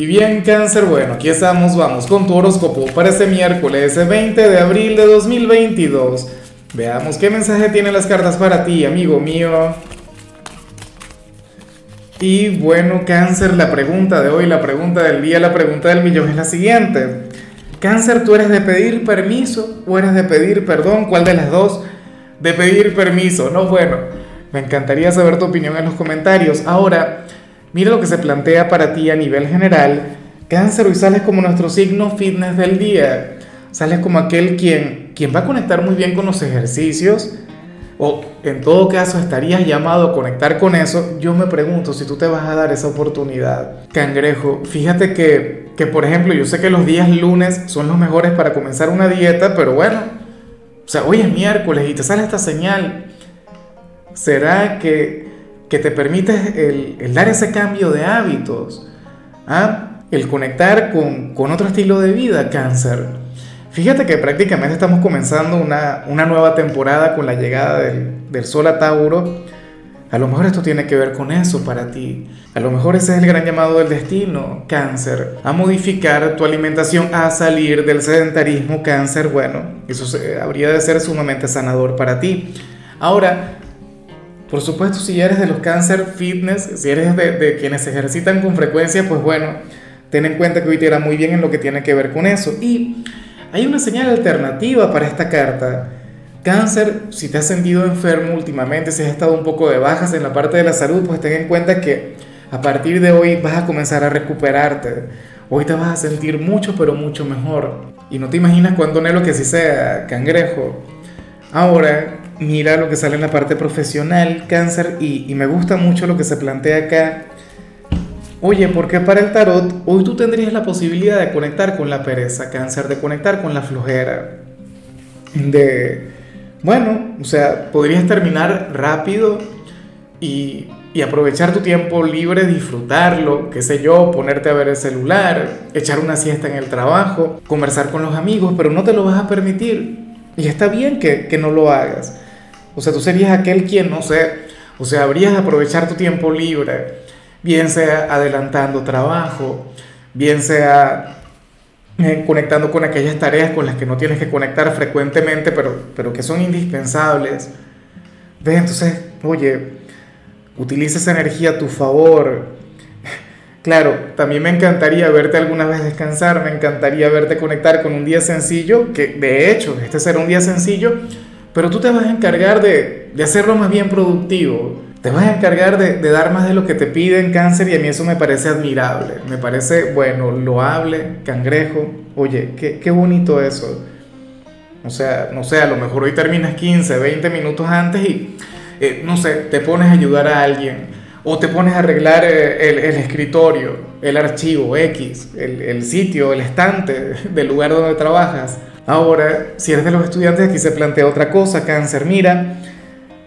Y bien, cáncer, bueno, aquí estamos, vamos con tu horóscopo para este miércoles 20 de abril de 2022. Veamos qué mensaje tienen las cartas para ti, amigo mío. Y bueno, cáncer, la pregunta de hoy, la pregunta del día, la pregunta del millón es la siguiente. Cáncer, ¿tú eres de pedir permiso o eres de pedir perdón? ¿Cuál de las dos? De pedir permiso, ¿no? Bueno, me encantaría saber tu opinión en los comentarios. Ahora... Mira lo que se plantea para ti a nivel general. Cáncer, hoy sales como nuestro signo fitness del día. Sales como aquel quien, quien va a conectar muy bien con los ejercicios. O en todo caso estarías llamado a conectar con eso. Yo me pregunto si tú te vas a dar esa oportunidad. Cangrejo, fíjate que, que por ejemplo, yo sé que los días lunes son los mejores para comenzar una dieta, pero bueno, o sea, hoy es miércoles y te sale esta señal. ¿Será que que te permite el, dar ese cambio de hábitos, ¿ah? el conectar con, con, otro estilo de vida, cáncer. Fíjate que prácticamente estamos comenzando una, una nueva temporada con la llegada del, del, Sol a Tauro. A lo mejor esto tiene que ver con eso para ti. A lo mejor ese es el gran llamado del destino, cáncer. A modificar tu alimentación, a salir del sedentarismo, cáncer. Bueno, eso habría de ser sumamente sanador para ti. Ahora, por supuesto, si eres de los cáncer fitness, si eres de, quienes se ejercitan con frecuencia, pues bueno, ten en cuenta que hoy te irá muy bien en lo que tiene que ver con eso. Y hay una señal alternativa para esta carta. Cáncer, si te has sentido enfermo últimamente, si has estado un poco de bajas en la parte de la salud, pues ten en cuenta que a partir de hoy vas a comenzar a recuperarte. Hoy te vas a sentir mucho, pero mucho mejor. Y no te imaginas cuánto anhelo que así sea, cangrejo. Ahora, mira lo que sale en la parte profesional, cáncer, y, me gusta mucho lo que se plantea acá. Oye, porque para el tarot hoy tú tendrías la posibilidad de conectar con la pereza, cáncer, de conectar con la flojera, de, bueno, o sea, podrías terminar rápido y, y aprovechar tu tiempo libre, disfrutarlo, qué sé yo, ponerte a ver el celular, echar una siesta en el trabajo, conversar con los amigos, pero no te lo vas a permitir. Y está bien que, que no lo hagas. O sea, tú serías aquel quien, no sé, o sea, habrías de aprovechar tu tiempo libre, bien sea adelantando trabajo, bien sea eh, conectando con aquellas tareas con las que no tienes que conectar frecuentemente, pero, pero que son indispensables. ¿Ves? Entonces, oye, utiliza esa energía a tu favor. Claro, también me encantaría verte alguna vez descansar, me encantaría verte conectar con un día sencillo, que de hecho, este será un día sencillo, pero tú te vas a encargar de, hacerlo más bien productivo. Te vas a encargar de, dar más de lo que te piden cáncer y a mí eso me parece admirable. Me parece, bueno, loable, cangrejo. Oye, qué, bonito eso. O sea, no sé, a lo mejor hoy terminas 15, 20 minutos antes y, eh, no sé, te pones a ayudar a alguien. O te pones a arreglar eh, el, el escritorio, el archivo X, el, el sitio, el estante del lugar donde trabajas Ahora, si eres de los estudiantes, aquí se plantea otra cosa, cáncer. Mira,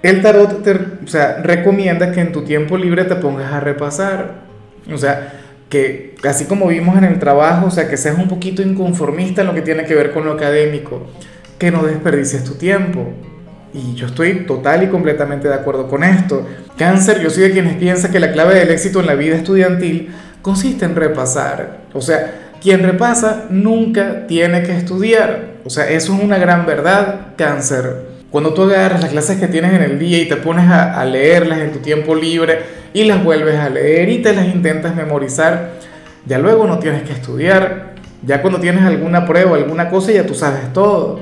el tarot te o sea, recomienda que en tu tiempo libre te pongas a repasar. O sea, que así como vimos en el trabajo, o sea, que seas un poquito inconformista en lo que tiene que ver con lo académico, que no desperdicies tu tiempo. Y yo estoy total y completamente de acuerdo con esto. Cáncer, yo soy de quienes piensan que la clave del éxito en la vida estudiantil consiste en repasar. O sea, quien repasa nunca tiene que estudiar. O sea, eso es una gran verdad, cáncer. Cuando tú agarras las clases que tienes en el día y te pones a, leerlas en tu tiempo libre y las vuelves a leer y te las intentas memorizar, ya luego no tienes que estudiar. Ya cuando tienes alguna prueba, alguna cosa, ya tú sabes todo.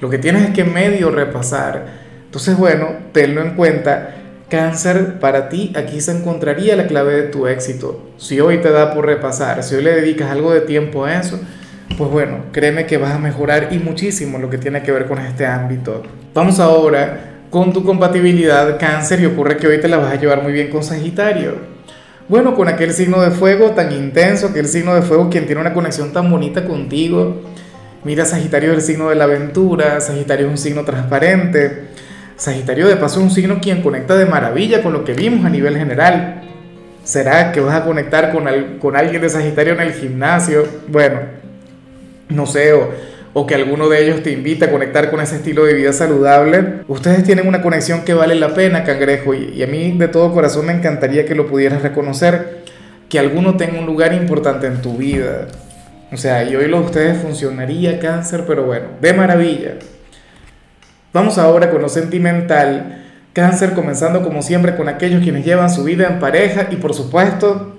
Lo que tienes es que medio repasar. Entonces, bueno, tenlo en cuenta Cáncer, para ti aquí se encontraría la clave de tu éxito. Si hoy te da por repasar, si hoy le dedicas algo de tiempo a eso, pues bueno, créeme que vas a mejorar y muchísimo lo que tiene que ver con este ámbito. Vamos ahora con tu compatibilidad cáncer y ocurre que hoy te la vas a llevar muy bien con Sagitario. Bueno, con aquel signo de fuego tan intenso, aquel signo de fuego quien tiene una conexión tan bonita contigo. Mira, Sagitario es el signo de la aventura, Sagitario es un signo transparente Sagitario de paso es un signo quien conecta de maravilla con lo que vimos a nivel general. ¿Será que vas a conectar con, con alguien de Sagitario en el gimnasio? Bueno, no sé, o, que alguno de ellos te invita a conectar con ese estilo de vida saludable. Ustedes tienen una conexión que vale la pena, cangrejo, y, y a mí de todo corazón me encantaría que lo pudieras reconocer que alguno tenga un lugar importante en tu vida. O sea, y hoy lo de ustedes funcionaría cáncer, pero bueno, de maravilla. Vamos ahora con lo sentimental. Cáncer comenzando como siempre con aquellos quienes llevan su vida en pareja y por supuesto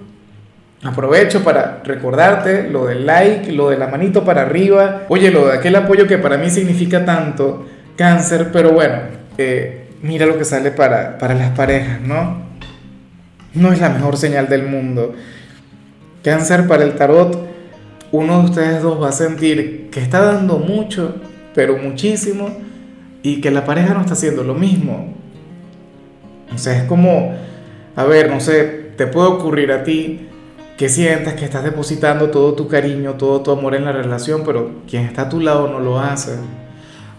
aprovecho para recordarte lo del like, lo de la manito para arriba, oye, lo de aquel apoyo que para mí significa tanto, cáncer, pero bueno, eh, mira lo que sale para, para las parejas, ¿no? No es la mejor señal del mundo. Cáncer para el tarot, uno de ustedes dos va a sentir que está dando mucho, pero muchísimo, y que la pareja no está haciendo lo mismo. O sea, es como, a ver, no sé, te puede ocurrir a ti que sientas que estás depositando todo tu cariño, todo tu amor en la relación, pero quien está a tu lado no lo hace.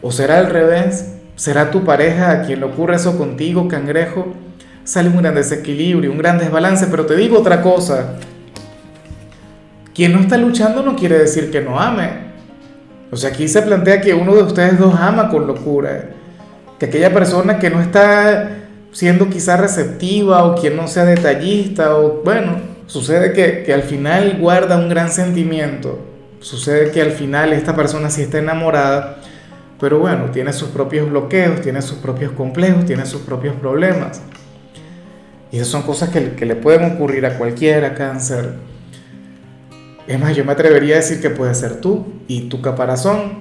O será al revés, será tu pareja a quien le ocurre eso contigo, cangrejo. Sale un gran desequilibrio, un gran desbalance, pero te digo otra cosa. Quien no está luchando no quiere decir que no ame. O sea, aquí se plantea que uno de ustedes dos ama con locura. Que aquella persona que no está siendo quizá receptiva o quien no sea detallista o bueno, sucede que, que al final guarda un gran sentimiento. Sucede que al final esta persona sí está enamorada, pero bueno, tiene sus propios bloqueos, tiene sus propios complejos, tiene sus propios problemas. Y esas son cosas que, que le pueden ocurrir a cualquiera, cáncer. Es más, yo me atrevería a decir que puede ser tú y tu caparazón.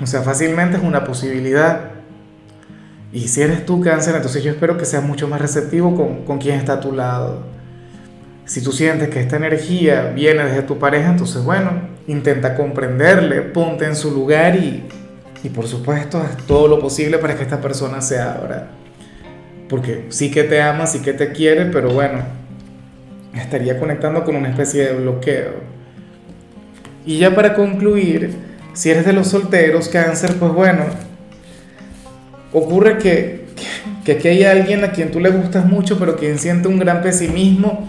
O sea, fácilmente es una posibilidad. Y si eres tú cáncer, entonces yo espero que seas mucho más receptivo con, con quien está a tu lado. Si tú sientes que esta energía viene desde tu pareja, entonces bueno, intenta comprenderle, ponte en su lugar y, y por supuesto haz todo lo posible para que esta persona se abra. Porque sí que te ama, sí que te quiere, pero bueno, estaría conectando con una especie de bloqueo. Y ya para concluir, si eres de los solteros, cáncer, pues bueno, ocurre que, que aquí hay alguien a quien tú le gustas mucho, pero quien siente un gran pesimismo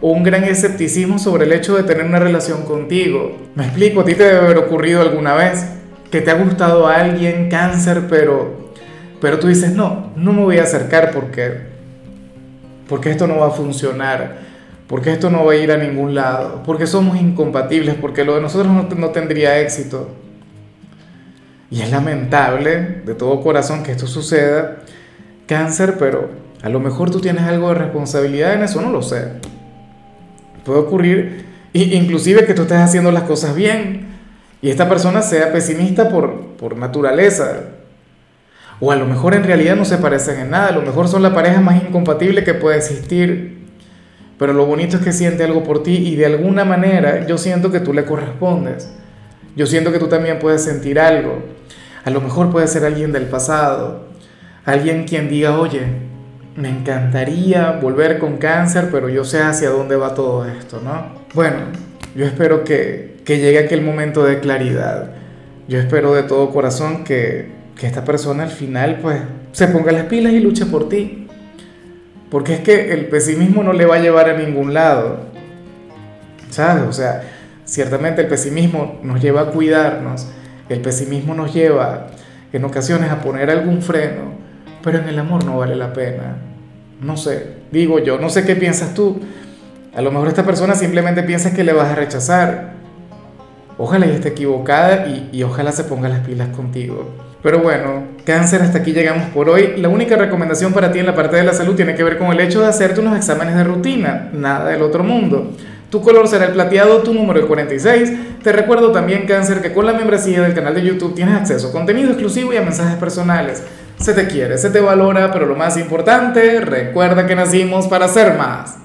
o un gran escepticismo sobre el hecho de tener una relación contigo. Me explico, a ti te debe haber ocurrido alguna vez que te ha gustado a alguien cáncer, pero, pero tú dices, no, no me voy a acercar porque, porque esto no va a funcionar porque esto no va a ir a ningún lado, porque somos incompatibles, porque lo de nosotros no, no, tendría éxito. Y es lamentable de todo corazón que esto suceda, cáncer, pero a lo mejor tú tienes algo de responsabilidad en eso, no lo sé. Puede ocurrir, inclusive que tú estés haciendo las cosas bien y esta persona sea pesimista por, por naturaleza. O a lo mejor en realidad no se parecen en nada, a lo mejor son la pareja más incompatible que puede existir pero lo bonito es que siente algo por ti y de alguna manera yo siento que tú le correspondes. Yo siento que tú también puedes sentir algo. A lo mejor puede ser alguien del pasado. Alguien quien diga, oye, me encantaría volver con cáncer, pero yo sé hacia dónde va todo esto, ¿no? Bueno, yo espero que, que llegue aquel momento de claridad. Yo espero de todo corazón que, que esta persona al final pues se ponga las pilas y luche por ti. Porque es que el pesimismo no le va a llevar a ningún lado. ¿Sabes? O sea, ciertamente el pesimismo nos lleva a cuidarnos, el pesimismo nos lleva en ocasiones a poner algún freno, pero en el amor no vale la pena. No sé, digo yo, no sé qué piensas tú. A lo mejor esta persona simplemente piensa que le vas a rechazar. Ojalá y esté equivocada y, y ojalá se ponga las pilas contigo. Pero bueno, cáncer, hasta aquí llegamos por hoy. La única recomendación para ti en la parte de la salud tiene que ver con el hecho de hacerte unos exámenes de rutina, nada del otro mundo. Tu color será el plateado, tu número el 46. Te recuerdo también, cáncer, que con la membresía del canal de YouTube tienes acceso a contenido exclusivo y a mensajes personales. Se te quiere, se te valora, pero lo más importante, recuerda que nacimos para ser más.